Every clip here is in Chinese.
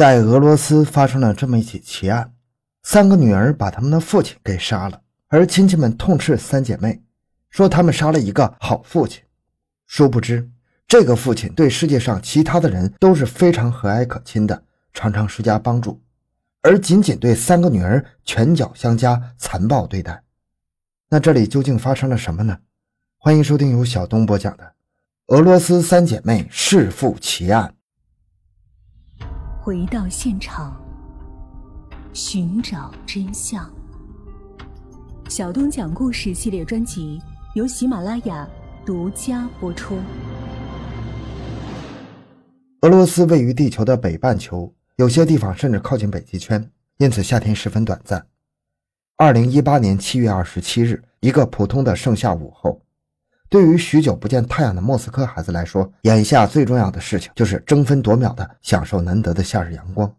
在俄罗斯发生了这么一起奇案：三个女儿把他们的父亲给杀了，而亲戚们痛斥三姐妹，说他们杀了一个好父亲。殊不知，这个父亲对世界上其他的人都是非常和蔼可亲的，常常施加帮助，而仅仅对三个女儿拳脚相加、残暴对待。那这里究竟发生了什么呢？欢迎收听由小东播讲的《俄罗斯三姐妹弑父奇案》。回到现场，寻找真相。小东讲故事系列专辑由喜马拉雅独家播出。俄罗斯位于地球的北半球，有些地方甚至靠近北极圈，因此夏天十分短暂。二零一八年七月二十七日，一个普通的盛夏午后，对于许久不见太阳的莫斯科孩子来说，眼下最重要的事情就是争分夺秒地享受难得的夏日阳光。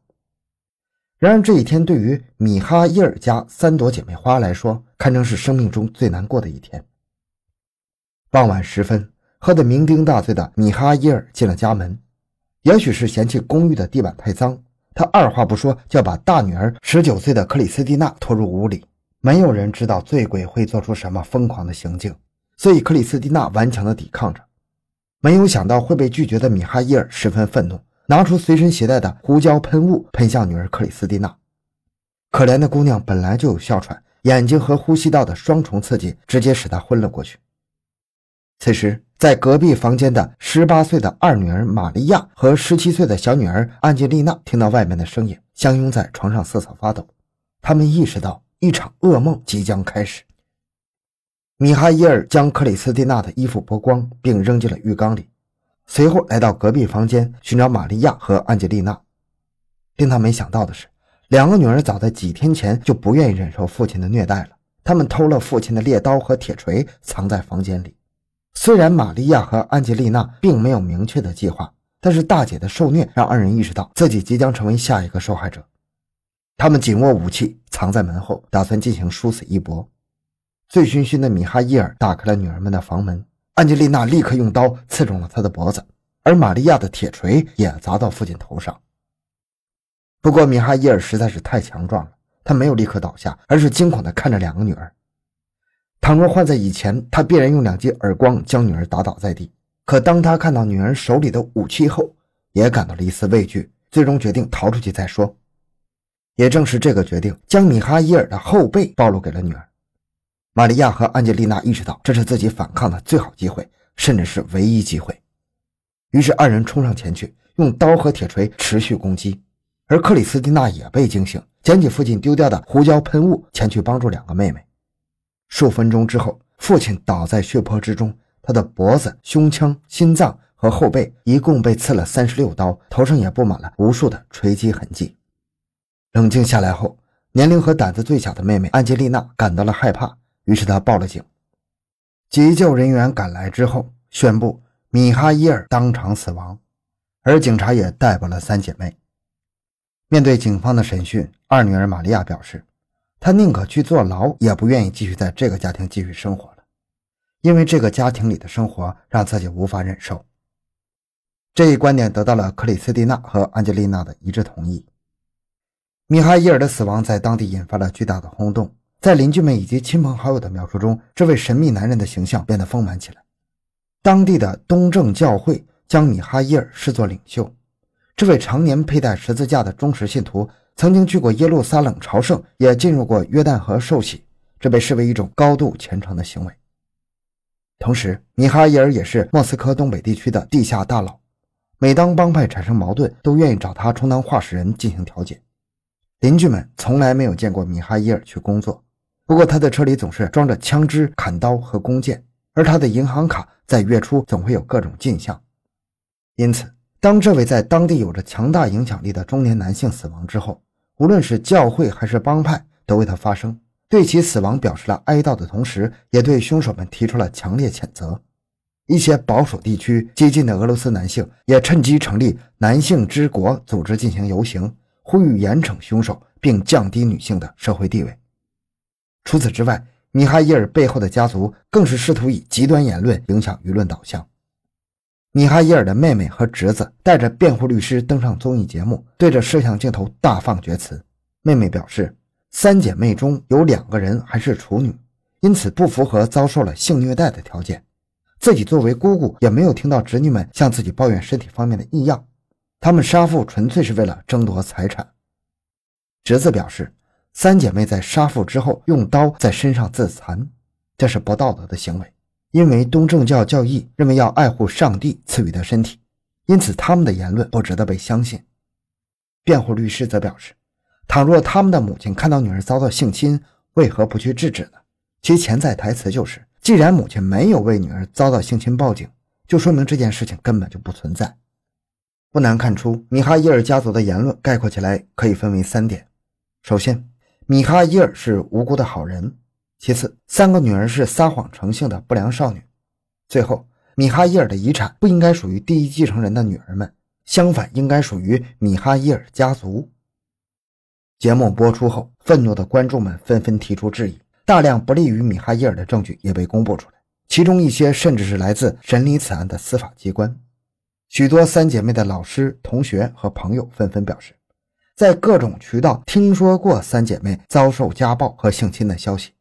然而，这一天对于米哈伊尔家三朵姐妹花来说，堪称是生命中最难过的一天。傍晚时分，喝得酩酊大醉的米哈伊尔进了家门，也许是嫌弃公寓的地板太脏，他二话不说就要把大女儿十九岁的克里斯蒂娜拖入屋里。没有人知道醉鬼会做出什么疯狂的行径，所以克里斯蒂娜顽强地抵抗着。没有想到会被拒绝的米哈伊尔十分愤怒，拿出随身携带的胡椒喷雾喷向女儿克里斯蒂娜。可怜的姑娘本来就有哮喘，眼睛和呼吸道的双重刺激直接使她昏了过去。此时，在隔壁房间的十八岁的二女儿玛利亚和十七岁的小女儿安吉丽娜听到外面的声音，相拥在床上瑟瑟发抖。他们意识到。一场噩梦即将开始。米哈伊尔将克里斯蒂娜的衣服剥光，并扔进了浴缸里，随后来到隔壁房间寻找玛利亚和安吉丽娜。令他没想到的是，两个女儿早在几天前就不愿意忍受父亲的虐待了。他们偷了父亲的猎刀和铁锤，藏在房间里。虽然玛利亚和安吉丽娜并没有明确的计划，但是大姐的受虐让二人意识到自己即将成为下一个受害者。他们紧握武器，藏在门后，打算进行殊死一搏。醉醺醺的米哈伊尔打开了女儿们的房门，安吉丽娜立刻用刀刺中了他的脖子，而玛利亚的铁锤也砸到父亲头上。不过，米哈伊尔实在是太强壮了，他没有立刻倒下，而是惊恐地看着两个女儿。倘若换在以前，他必然用两记耳光将女儿打倒在地。可当他看到女儿手里的武器后，也感到了一丝畏惧，最终决定逃出去再说。也正是这个决定，将米哈伊尔的后背暴露给了女儿玛利亚和安吉丽娜。意识到这是自己反抗的最好机会，甚至是唯一机会。于是二人冲上前去，用刀和铁锤持续攻击。而克里斯蒂娜也被惊醒，捡起父亲丢掉的胡椒喷雾，前去帮助两个妹妹。数分钟之后，父亲倒在血泊之中，他的脖子、胸腔、心脏和后背一共被刺了三十六刀，头上也布满了无数的锤击痕迹。冷静下来后，年龄和胆子最小的妹妹安吉丽娜感到了害怕，于是他报了警。急救人员赶来之后，宣布米哈伊尔当场死亡，而警察也逮捕了三姐妹。面对警方的审讯，二女儿玛利亚表示，她宁可去坐牢，也不愿意继续在这个家庭继续生活了，因为这个家庭里的生活让自己无法忍受。这一观点得到了克里斯蒂娜和安吉丽娜的一致同意。米哈伊尔的死亡在当地引发了巨大的轰动，在邻居们以及亲朋好友的描述中，这位神秘男人的形象变得丰满起来。当地的东正教会将米哈伊尔视作领袖，这位常年佩戴十字架的忠实信徒曾经去过耶路撒冷朝圣，也进入过约旦河受洗，这被视为一种高度虔诚的行为。同时，米哈伊尔也是莫斯科东北地区的地下大佬，每当帮派产生矛盾，都愿意找他充当话事人进行调解。邻居们从来没有见过米哈伊尔去工作，不过他的车里总是装着枪支、砍刀和弓箭，而他的银行卡在月初总会有各种进项。因此，当这位在当地有着强大影响力的中年男性死亡之后，无论是教会还是帮派都为他发声，对其死亡表示了哀悼的同时，也对凶手们提出了强烈谴责。一些保守地区激进的俄罗斯男性也趁机成立“男性之国”组织进行游行。呼吁严惩凶手，并降低女性的社会地位。除此之外，米哈伊尔背后的家族更是试图以极端言论影响舆论导向。米哈伊尔的妹妹和侄子带着辩护律师登上综艺节目，对着摄像镜头大放厥词。妹妹表示，三姐妹中有两个人还是处女，因此不符合遭受了性虐待的条件。自己作为姑姑，也没有听到侄女们向自己抱怨身体方面的异样。他们杀父纯粹是为了争夺财产。侄子表示，三姐妹在杀父之后用刀在身上自残，这是不道德的行为。因为东正教教义认为要爱护上帝赐予的身体，因此他们的言论不值得被相信。辩护律师则表示，倘若他们的母亲看到女儿遭到性侵，为何不去制止呢？其潜在台词就是：既然母亲没有为女儿遭到性侵报警，就说明这件事情根本就不存在。不难看出，米哈伊尔家族的言论概括起来可以分为三点：首先，米哈伊尔是无辜的好人。其次，三个女儿是撒谎成性的不良少女。最后，米哈伊尔的遗产不应该属于第一继承人的女儿们，相反，应该属于米哈伊尔家族。节目播出后，愤怒的观众们纷纷提出质疑，大量不利于米哈伊尔的证据也被公布出来，其中一些甚至是来自审理此案的司法机关。许多三姐妹的老师、同学和朋友纷纷表示，在各种渠道听说过三姐妹遭受家暴和性侵的消息。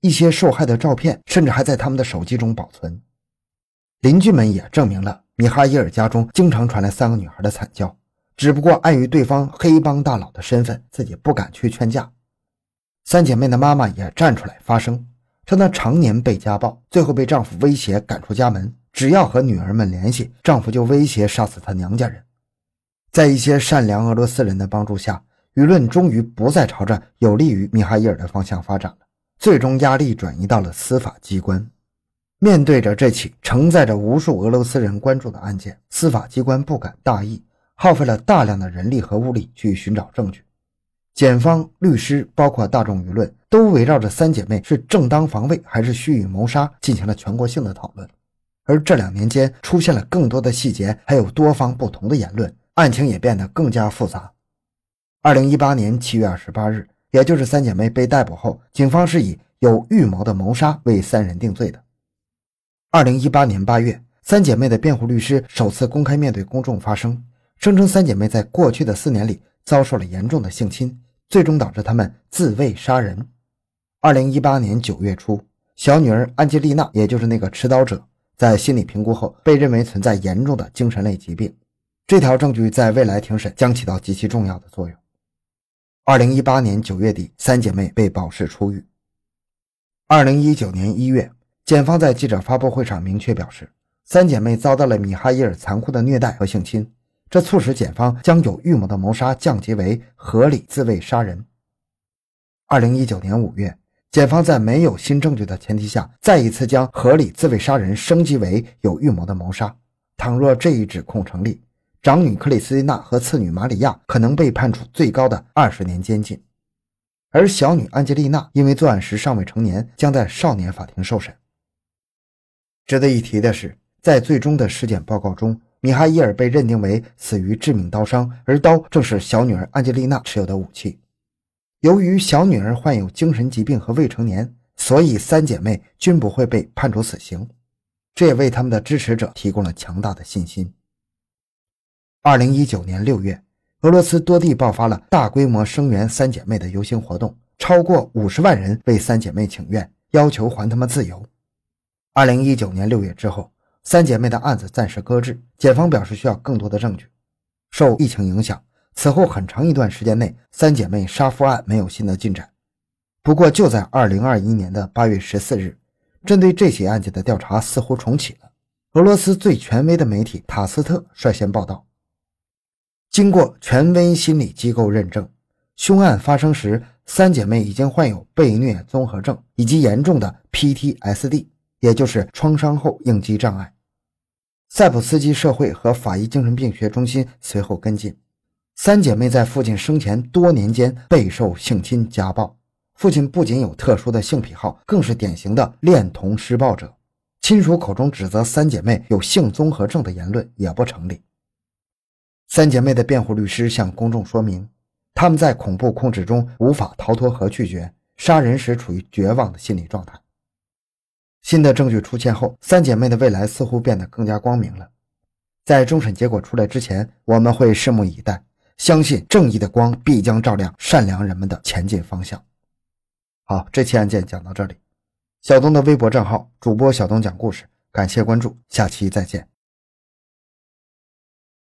一些受害的照片甚至还在他们的手机中保存。邻居们也证明了米哈伊尔家中经常传来三个女孩的惨叫，只不过碍于对方黑帮大佬的身份，自己不敢去劝架。三姐妹的妈妈也站出来发声，称她常年被家暴，最后被丈夫威胁赶出家门，只要和女儿们联系，丈夫就威胁杀死她娘家人。在一些善良俄罗斯人的帮助下，舆论终于不再朝着有利于米哈伊尔的方向发展了。最终压力转移到了司法机关。面对着这起承载着无数俄罗斯人关注的案件，司法机关不敢大意，耗费了大量的人力和物力去寻找证据。检方、律师，包括大众舆论，都围绕着三姐妹是正当防卫还是蓄意谋杀进行了全国性的讨论。而这两年间出现了更多的细节，还有多方不同的言论，案情也变得更加复杂。二零一八年七月二十八日。也就是三姐妹被逮捕后，警方是以有预谋的谋杀为三人定罪的。二零一八年八月，三姐妹的辩护律师首次公开面对公众发声，声称三姐妹在过去的四年里遭受了严重的性侵，最终导致她们自卫杀人。二零一八年九月初，小女儿安吉丽娜，也就是那个持刀者，在心理评估后被认为存在严重的精神类疾病，这条证据在未来庭审将起到极其重要的作用。二零一八年九月底，三姐妹被保释出狱。二零一九年一月，检方在记者发布会上明确表示，三姐妹遭到了米哈伊尔残酷的虐待和性侵，这促使检方将有预谋的谋杀降级为合理自卫杀人。二零一九年五月，检方在没有新证据的前提下，再一次将合理自卫杀人升级为有预谋的谋杀。倘若这一指控成立，长女克里斯蒂娜和次女玛里亚可能被判处最高的二十年监禁，而小女安吉丽娜因为作案时尚未成年，将在少年法庭受审。值得一提的是，在最终的尸检报告中，米哈伊尔被认定为死于致命刀伤，而刀正是小女儿安吉丽娜持有的武器。由于小女儿患有精神疾病和未成年，所以三姐妹均不会被判处死刑，这也为他们的支持者提供了强大的信心。二零一九年六月，俄罗斯多地爆发了大规模声援三姐妹的游行活动，超过五十万人为三姐妹请愿，要求还他们自由。二零一九年六月之后，三姐妹的案子暂时搁置，检方表示需要更多的证据。受疫情影响，此后很长一段时间内，三姐妹杀夫案没有新的进展。不过，就在二零二一年的八月十四日，针对这起案件的调查似乎重启了。俄罗斯最权威的媒体塔斯特率先报道。经过权威心理机构认证，凶案发生时，三姐妹已经患有被虐综合症以及严重的 PTSD，也就是创伤后应激障碍。塞普斯基社会和法医精神病学中心随后跟进，三姐妹在父亲生前多年间备受性侵家暴，父亲不仅有特殊的性癖好，更是典型的恋童施暴者。亲属口中指责三姐妹有性综合症的言论也不成立。三姐妹的辩护律师向公众说明，他们在恐怖控制中无法逃脱和拒绝杀人时处于绝望的心理状态。新的证据出现后，三姐妹的未来似乎变得更加光明了。在终审结果出来之前，我们会拭目以待，相信正义的光必将照亮善良人们的前进方向。好，这期案件讲到这里。小东的微博账号主播小东讲故事，感谢关注，下期再见。